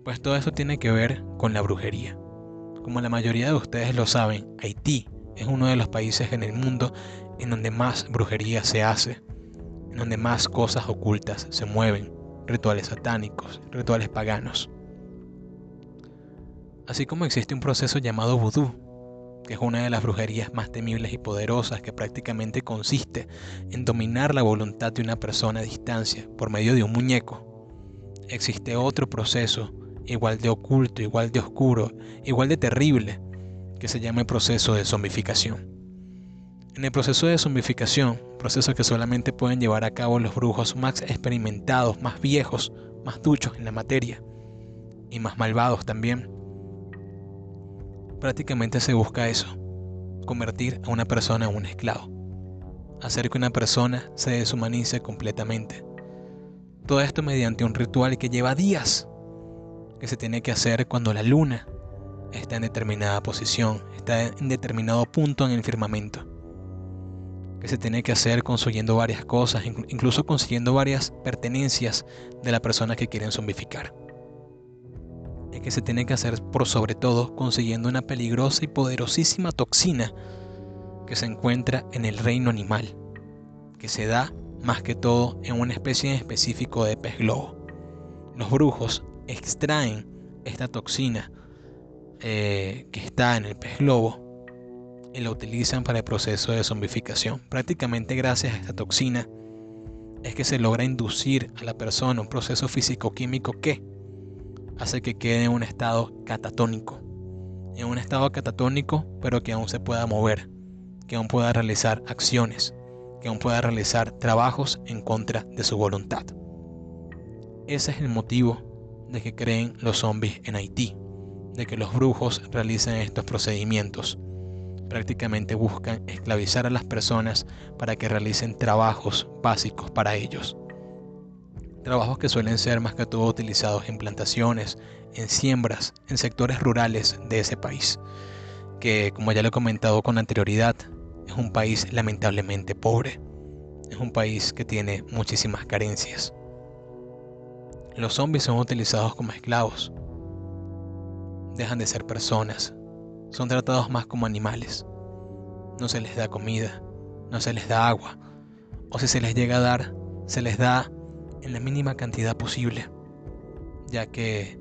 Pues todo eso tiene que ver con la brujería. Como la mayoría de ustedes lo saben, Haití es uno de los países en el mundo en donde más brujería se hace, en donde más cosas ocultas se mueven, rituales satánicos, rituales paganos. Así como existe un proceso llamado vudú, que es una de las brujerías más temibles y poderosas que prácticamente consiste en dominar la voluntad de una persona a distancia por medio de un muñeco. Existe otro proceso igual de oculto, igual de oscuro, igual de terrible, que se llama el proceso de zombificación. En el proceso de zombificación, proceso que solamente pueden llevar a cabo los brujos más experimentados, más viejos, más duchos en la materia y más malvados también, prácticamente se busca eso, convertir a una persona en un esclavo, hacer que una persona se deshumanice completamente. Todo esto mediante un ritual que lleva días, que se tiene que hacer cuando la luna está en determinada posición, está en determinado punto en el firmamento, que se tiene que hacer consiguiendo varias cosas, incluso consiguiendo varias pertenencias de la persona que quieren zombificar que se tiene que hacer por sobre todo consiguiendo una peligrosa y poderosísima toxina que se encuentra en el reino animal, que se da más que todo en una especie en específico de pez globo. Los brujos extraen esta toxina eh, que está en el pez globo y la utilizan para el proceso de zombificación. Prácticamente gracias a esta toxina es que se logra inducir a la persona un proceso físico-químico que hace que quede en un estado catatónico. En un estado catatónico, pero que aún se pueda mover, que aún pueda realizar acciones, que aún pueda realizar trabajos en contra de su voluntad. Ese es el motivo de que creen los zombies en Haití, de que los brujos realicen estos procedimientos. Prácticamente buscan esclavizar a las personas para que realicen trabajos básicos para ellos trabajos que suelen ser más que todo utilizados en plantaciones, en siembras, en sectores rurales de ese país, que como ya lo he comentado con anterioridad, es un país lamentablemente pobre, es un país que tiene muchísimas carencias. Los zombies son utilizados como esclavos. dejan de ser personas, son tratados más como animales. No se les da comida, no se les da agua, o si se les llega a dar, se les da en la mínima cantidad posible, ya que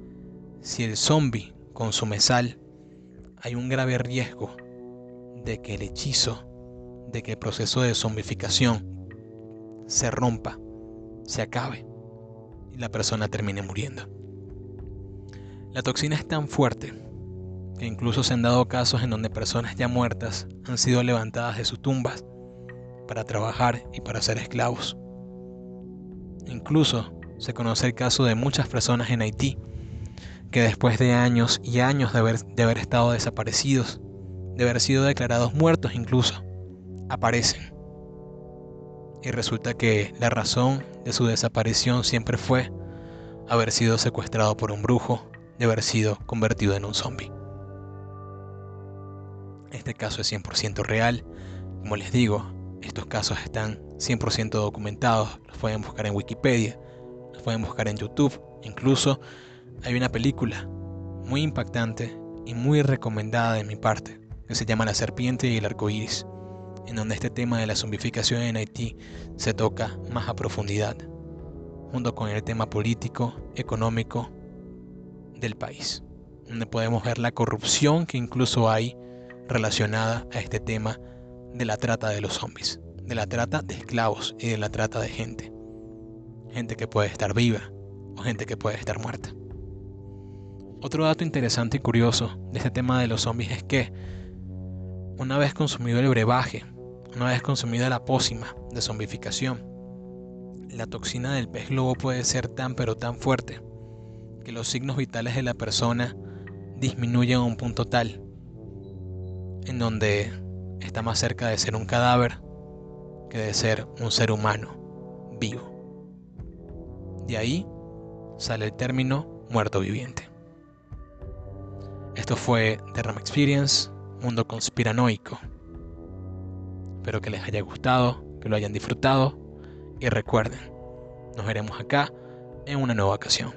si el zombie consume sal, hay un grave riesgo de que el hechizo, de que el proceso de zombificación se rompa, se acabe y la persona termine muriendo. La toxina es tan fuerte que incluso se han dado casos en donde personas ya muertas han sido levantadas de sus tumbas para trabajar y para ser esclavos. Incluso se conoce el caso de muchas personas en Haití que después de años y años de haber, de haber estado desaparecidos, de haber sido declarados muertos incluso, aparecen. Y resulta que la razón de su desaparición siempre fue haber sido secuestrado por un brujo, de haber sido convertido en un zombie. Este caso es 100% real. Como les digo, estos casos están 100% documentados. Los pueden buscar en Wikipedia, los pueden buscar en YouTube. Incluso hay una película muy impactante y muy recomendada de mi parte que se llama La serpiente y el arco iris, en donde este tema de la zombificación en Haití se toca más a profundidad, junto con el tema político, económico del país, donde podemos ver la corrupción que incluso hay relacionada a este tema de la trata de los zombies, de la trata de esclavos y de la trata de gente. Gente que puede estar viva o gente que puede estar muerta. Otro dato interesante y curioso de este tema de los zombies es que una vez consumido el brebaje, una vez consumida la pócima de zombificación, la toxina del pez globo puede ser tan pero tan fuerte que los signos vitales de la persona disminuyen a un punto tal en donde está más cerca de ser un cadáver que de ser un ser humano vivo. De ahí sale el término muerto viviente. Esto fue The Ram Experience, mundo conspiranoico. Espero que les haya gustado, que lo hayan disfrutado y recuerden, nos veremos acá en una nueva ocasión.